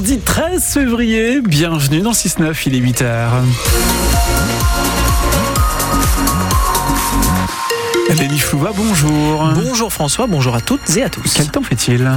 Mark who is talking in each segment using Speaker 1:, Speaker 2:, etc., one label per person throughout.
Speaker 1: mardi 13 février. Bienvenue dans 6-9, il est 8h. Léni Flouva, bonjour.
Speaker 2: Bonjour François, bonjour à toutes et à tous.
Speaker 1: Quel temps fait-il?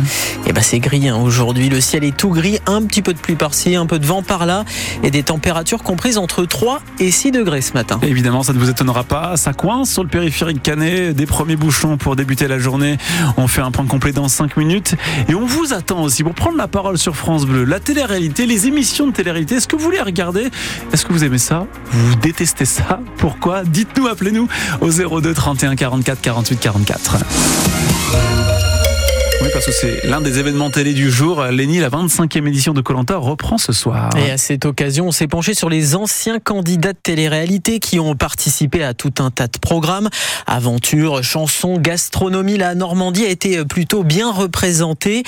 Speaker 2: Eh ben c'est gris hein. aujourd'hui, le ciel est tout gris, un petit peu de pluie par-ci, un peu de vent par-là et des températures comprises entre 3 et 6 degrés ce matin.
Speaker 1: Évidemment, ça ne vous étonnera pas, ça coince sur le périphérique canet, des premiers bouchons pour débuter la journée. On fait un point complet dans 5 minutes et on vous attend aussi pour prendre la parole sur France Bleu, la télé-réalité, les émissions de télé-réalité. Est-ce que vous voulez regarder? Est-ce que vous aimez ça? Vous détestez ça? Pourquoi? Dites-nous, appelez-nous au 02 31 44 48 44. Oui, parce que c'est l'un des événements télé du jour. Léni, la 25e édition de Colanta reprend ce soir.
Speaker 2: Et à cette occasion, on s'est penché sur les anciens candidats de télé-réalité qui ont participé à tout un tas de programmes. Aventure, chansons, gastronomie, la Normandie a été plutôt bien représentée.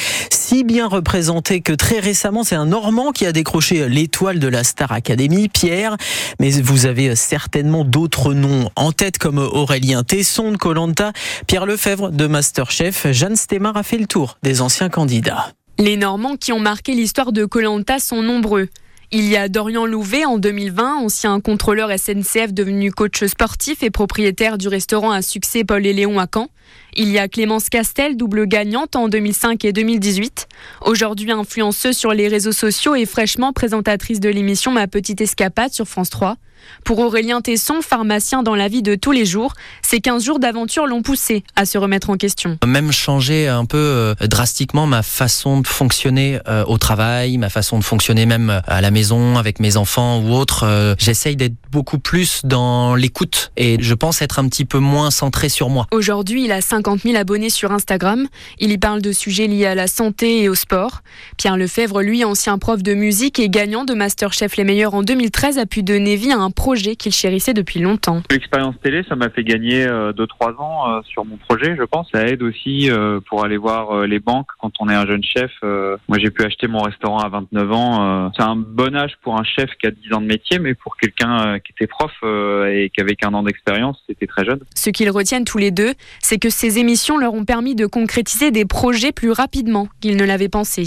Speaker 2: Si bien représentée que très récemment, c'est un Normand qui a décroché l'étoile de la Star Academy, Pierre. Mais vous avez certainement d'autres noms en tête comme Aurélien Tesson de Colanta, Pierre Lefebvre de Masterchef, Jeanne Stemar a fait le tour des anciens candidats.
Speaker 3: Les Normands qui ont marqué l'histoire de Colanta sont nombreux. Il y a Dorian Louvet en 2020, ancien contrôleur SNCF devenu coach sportif et propriétaire du restaurant à succès Paul et Léon à Caen. Il y a Clémence Castel, double gagnante en 2005 et 2018. Aujourd'hui influenceuse sur les réseaux sociaux et fraîchement présentatrice de l'émission Ma Petite Escapade sur France 3. Pour Aurélien Tesson, pharmacien dans la vie de tous les jours, ces 15 jours d'aventure l'ont poussé à se remettre en question.
Speaker 4: Même changer un peu euh, drastiquement ma façon de fonctionner euh, au travail, ma façon de fonctionner même euh, à la maison avec mes enfants ou autres. J'essaye d'être beaucoup plus dans l'écoute et je pense être un petit peu moins centré sur moi.
Speaker 3: Aujourd'hui, il a 50 000 abonnés sur Instagram. Il y parle de sujets liés à la santé et au sport. Pierre Lefebvre, lui, ancien prof de musique et gagnant de Masterchef Les Meilleurs en 2013, a pu donner vie à un projet qu'il chérissait depuis longtemps.
Speaker 5: L'expérience télé, ça m'a fait gagner 2-3 euh, ans euh, sur mon projet, je pense. Ça aide aussi euh, pour aller voir les banques quand on est un jeune chef. Moi, j'ai pu acheter mon restaurant à 29 ans. C'est un bon âge pour un chef qui a 10 ans de métier, mais pour quelqu'un qui était prof et qui avait qu'un an d'expérience, c'était très jeune.
Speaker 3: Ce qu'ils retiennent tous les deux, c'est que ces émissions leur ont permis de concrétiser des projets plus rapidement qu'ils ne l'avaient pensé.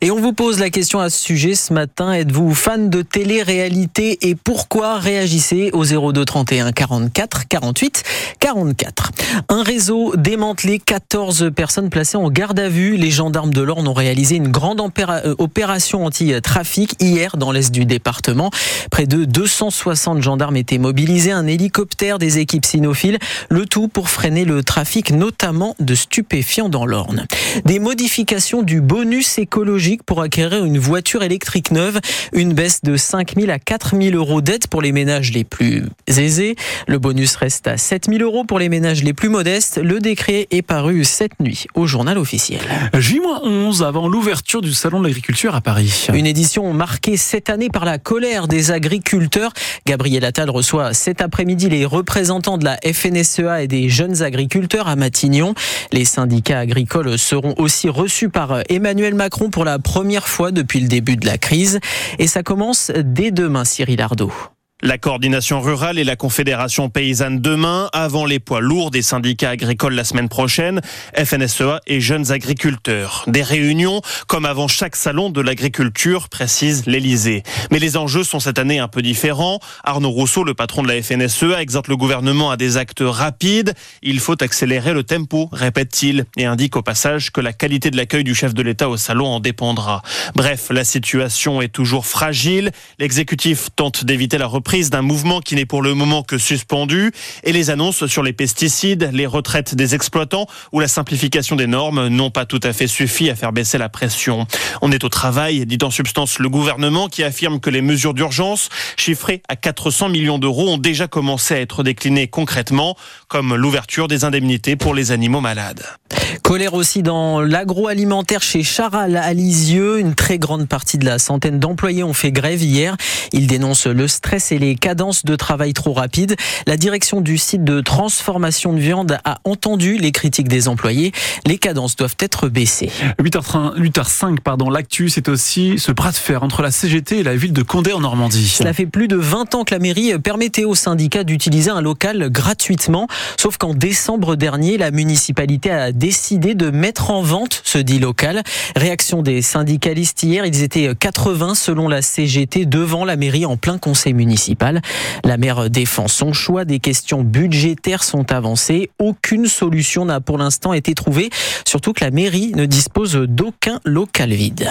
Speaker 2: Et on vous pose la question à ce sujet ce matin. Êtes-vous fan de télé-réalité et pourquoi Réagissez au 02 31 44 48 44. Un réseau démantelé, 14 personnes placées en garde à vue. Les gendarmes de l'Orne ont réalisé une grande euh, opération anti-trafic hier dans l'est du département. Près de 260 gendarmes étaient mobilisés, un hélicoptère, des équipes cynophiles, le tout pour freiner le trafic, notamment de stupéfiants dans l'Orne. Des modifications du bonus écologique pour acquérir une voiture électrique neuve. Une baisse de 5 000 à 4 000 euros d'aide pour les ménages les plus aisés. Le bonus reste à 7 000 euros pour les ménages les plus modestes. Le décret est paru cette nuit au journal officiel.
Speaker 1: J-11 avant l'ouverture du Salon de l'agriculture à Paris.
Speaker 2: Une édition marquée cette année par la colère des agriculteurs. Gabriel Attal reçoit cet après-midi les représentants de la FNSEA et des jeunes agriculteurs à Matignon. Les syndicats agricoles seront aussi reçus par Emmanuel Macron pour la première fois depuis le début de la crise. Et ça commence dès demain, Cyril Ardo.
Speaker 6: La coordination rurale et la confédération paysanne demain, avant les poids lourds des syndicats agricoles la semaine prochaine, FNSEA et jeunes agriculteurs. Des réunions comme avant chaque salon de l'agriculture, précise l'Elysée. Mais les enjeux sont cette année un peu différents. Arnaud Rousseau, le patron de la FNSEA, exhorte le gouvernement à des actes rapides. Il faut accélérer le tempo, répète-t-il, et indique au passage que la qualité de l'accueil du chef de l'État au salon en dépendra. Bref, la situation est toujours fragile. L'exécutif tente d'éviter la reprise d'un mouvement qui n'est pour le moment que suspendu et les annonces sur les pesticides, les retraites des exploitants ou la simplification des normes n'ont pas tout à fait suffi à faire baisser la pression. On est au travail, dit en substance le gouvernement qui affirme que les mesures d'urgence, chiffrées à 400 millions d'euros, ont déjà commencé à être déclinées concrètement, comme l'ouverture des indemnités pour les animaux malades.
Speaker 2: Colère aussi dans l'agroalimentaire chez Charal à. Une très grande partie de la centaine d'employés ont fait grève hier. Ils dénoncent le stress et les cadences de travail trop rapides. La direction du site de transformation de viande a entendu les critiques des employés. Les cadences doivent être baissées.
Speaker 1: 8h, 8h05, pardon, l'actu, c'est aussi ce bras de fer entre la CGT et la ville de Condé en Normandie.
Speaker 2: Cela fait plus de 20 ans que la mairie permettait au syndicat d'utiliser un local gratuitement. Sauf qu'en décembre dernier, la municipalité a décidé de mettre en vente ce dit local. Réaction des syndicalistes hier, ils étaient 80 selon la CGT devant la mairie en plein conseil municipal. La maire défend son choix, des questions budgétaires sont avancées. Aucune solution n'a pour l'instant été trouvée, surtout que la mairie ne dispose d'aucun local vide.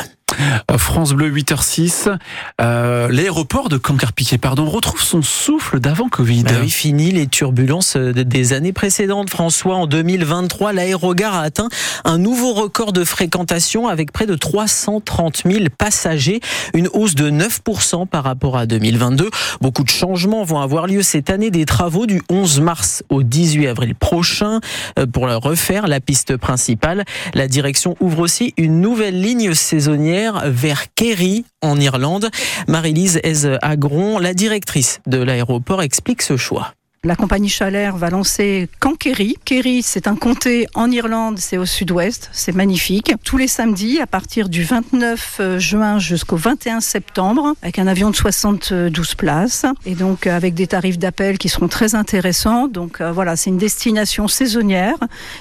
Speaker 1: Euh, France Bleu 8h06. Euh, L'aéroport de Cancarpiquet pardon, retrouve son souffle d'avant Covid.
Speaker 2: Bah oui, fini les turbulences des années précédentes. François, en 2023, l'aérogare a atteint un nouveau record de fréquentation avec près de 330 000 passagers, une hausse de 9% par rapport à 2022. Beaucoup de changements vont avoir lieu cette année. Des travaux du 11 mars au 18 avril prochain euh, pour refaire la piste principale. La direction ouvre aussi une nouvelle ligne saisonnière vers Kerry en Irlande. Marie-Lise Agron, la directrice de l'aéroport, explique ce choix.
Speaker 7: La compagnie Chalair va lancer Kerry. Kerry, c'est un comté en Irlande, c'est au sud-ouest, c'est magnifique. Tous les samedis, à partir du 29 euh, juin jusqu'au 21 septembre, avec un avion de 72 places, et donc euh, avec des tarifs d'appel qui seront très intéressants. Donc euh, voilà, c'est une destination saisonnière,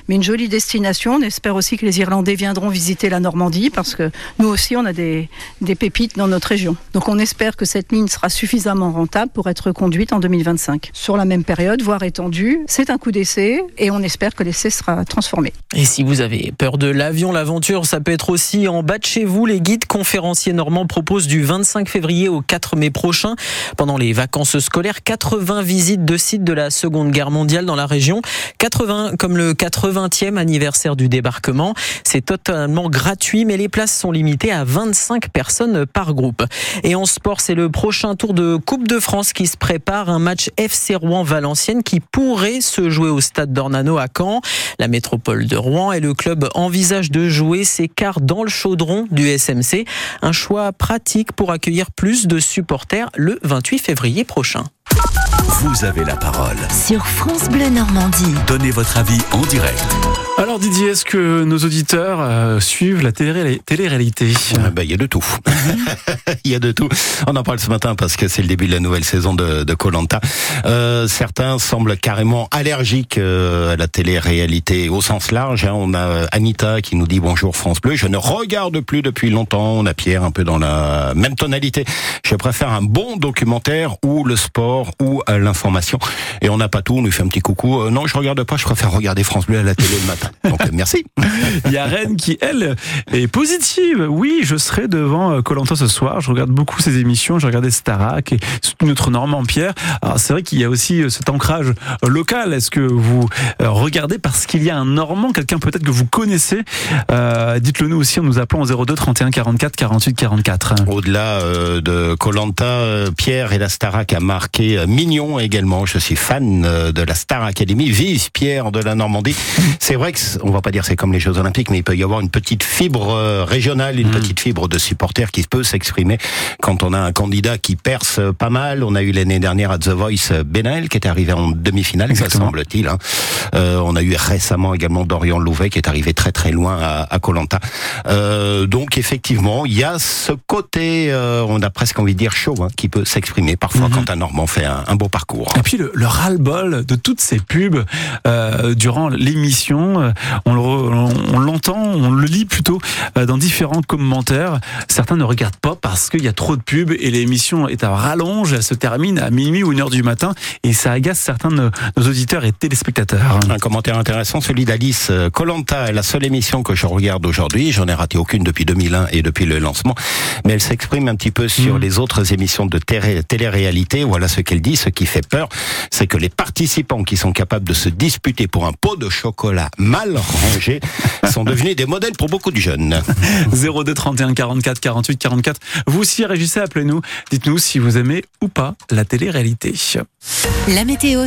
Speaker 7: mais une jolie destination. On espère aussi que les Irlandais viendront visiter la Normandie, parce que nous aussi, on a des, des pépites dans notre région. Donc on espère que cette ligne sera suffisamment rentable pour être conduite en 2025. Sur la même période, voire étendue. C'est un coup d'essai et on espère que l'essai sera transformé.
Speaker 2: Et si vous avez peur de l'avion, l'aventure, ça peut être aussi en bas de chez vous. Les guides conférenciers normands proposent du 25 février au 4 mai prochain, pendant les vacances scolaires, 80 visites de sites de la Seconde Guerre mondiale dans la région. 80 comme le 80e anniversaire du débarquement. C'est totalement gratuit, mais les places sont limitées à 25 personnes par groupe. Et en sport, c'est le prochain tour de Coupe de France qui se prépare. Un match FC Rouen Valenciennes qui pourrait se jouer au stade d'Ornano à Caen. La métropole de Rouen et le club envisagent de jouer ses quarts dans le chaudron du SMC. Un choix pratique pour accueillir plus de supporters le 28 février prochain.
Speaker 8: Vous avez la parole.
Speaker 9: Sur France Bleu Normandie.
Speaker 8: Donnez votre avis en direct.
Speaker 1: Alors Didier, est-ce que nos auditeurs euh, suivent la télé-réalité?
Speaker 10: Ah bah, Il y a de tout. Il y a de tout. On en parle ce matin parce que c'est le début de la nouvelle saison de Colanta. Euh, certains semblent carrément allergiques euh, à la télé-réalité au sens large. Hein. On a Anita qui nous dit bonjour France Bleu. Je ne regarde plus depuis longtemps. On a Pierre un peu dans la même tonalité. Je préfère un bon documentaire ou le sport ou l'information. Et on n'a pas tout. On lui fait un petit coucou. non, je regarde pas. Je préfère regarder France Bleu à la télé le matin. Donc merci.
Speaker 1: Il y a Rennes qui, elle, est positive. Oui, je serai devant Colanta ce soir. Je regarde beaucoup ces émissions. J'ai regardé Starac et notre Normand Pierre. Alors c'est vrai qu'il y a aussi euh, cet ancrage euh, local. Est-ce que vous euh, regardez parce qu'il y a un Normand, quelqu'un peut-être que vous connaissez? Dites-le nous aussi en nous appelant au 02 31 44 48 44.
Speaker 10: Au-delà de Colanta, Pierre et la Starac a marqué Mignon également. Je suis fan de la Star Academy. Vive Pierre de la Normandie. C'est vrai que on va pas dire c'est comme les Jeux Olympiques, mais il peut y avoir une petite fibre euh, régionale, une mm. petite fibre de supporters qui peut s'exprimer quand on a un candidat qui perce pas mal. On a eu l'année dernière à The Voice euh, Benel qui est arrivé en demi-finale, ça semble-t-il. Hein. Euh, on a eu récemment également Dorian Louvet qui est arrivé très très loin à Colanta. Euh, donc effectivement, il y a ce côté, on a presque envie de dire chaud, hein, qui peut s'exprimer parfois mm-hmm. quand un Normand fait un, beau parcours.
Speaker 1: Et puis le, le ras-le-bol de toutes ces pubs durant l'émission on l'entend, on, le lit plutôt euh, dans différents commentaires. Certains ne regardent pas parce qu'il y a trop de pubs et l'émission est à rallonge, elle se termine à minuit ou une heure du matin et ça agace certains de nos auditeurs et téléspectateurs.
Speaker 10: Un commentaire intéressant, celui d'Alice Colanta, la seule émission que je regarde aujourd'hui. J'en ai raté aucune depuis 2001 et depuis le lancement, mais elle s'exprime un petit peu sur mm. les autres émissions de télé-réalité. Voilà ce qu'elle dit. Ce qui fait peur, c'est que les participants qui sont capables de se disputer pour un pot de chocolat mal rangés sont devenus des modèles pour beaucoup de jeunes.
Speaker 1: 02 31 44 48 44. Vous aussi réagissez, appelez-nous. Dites-nous si vous aimez ou pas la télé-réalité.
Speaker 9: La météo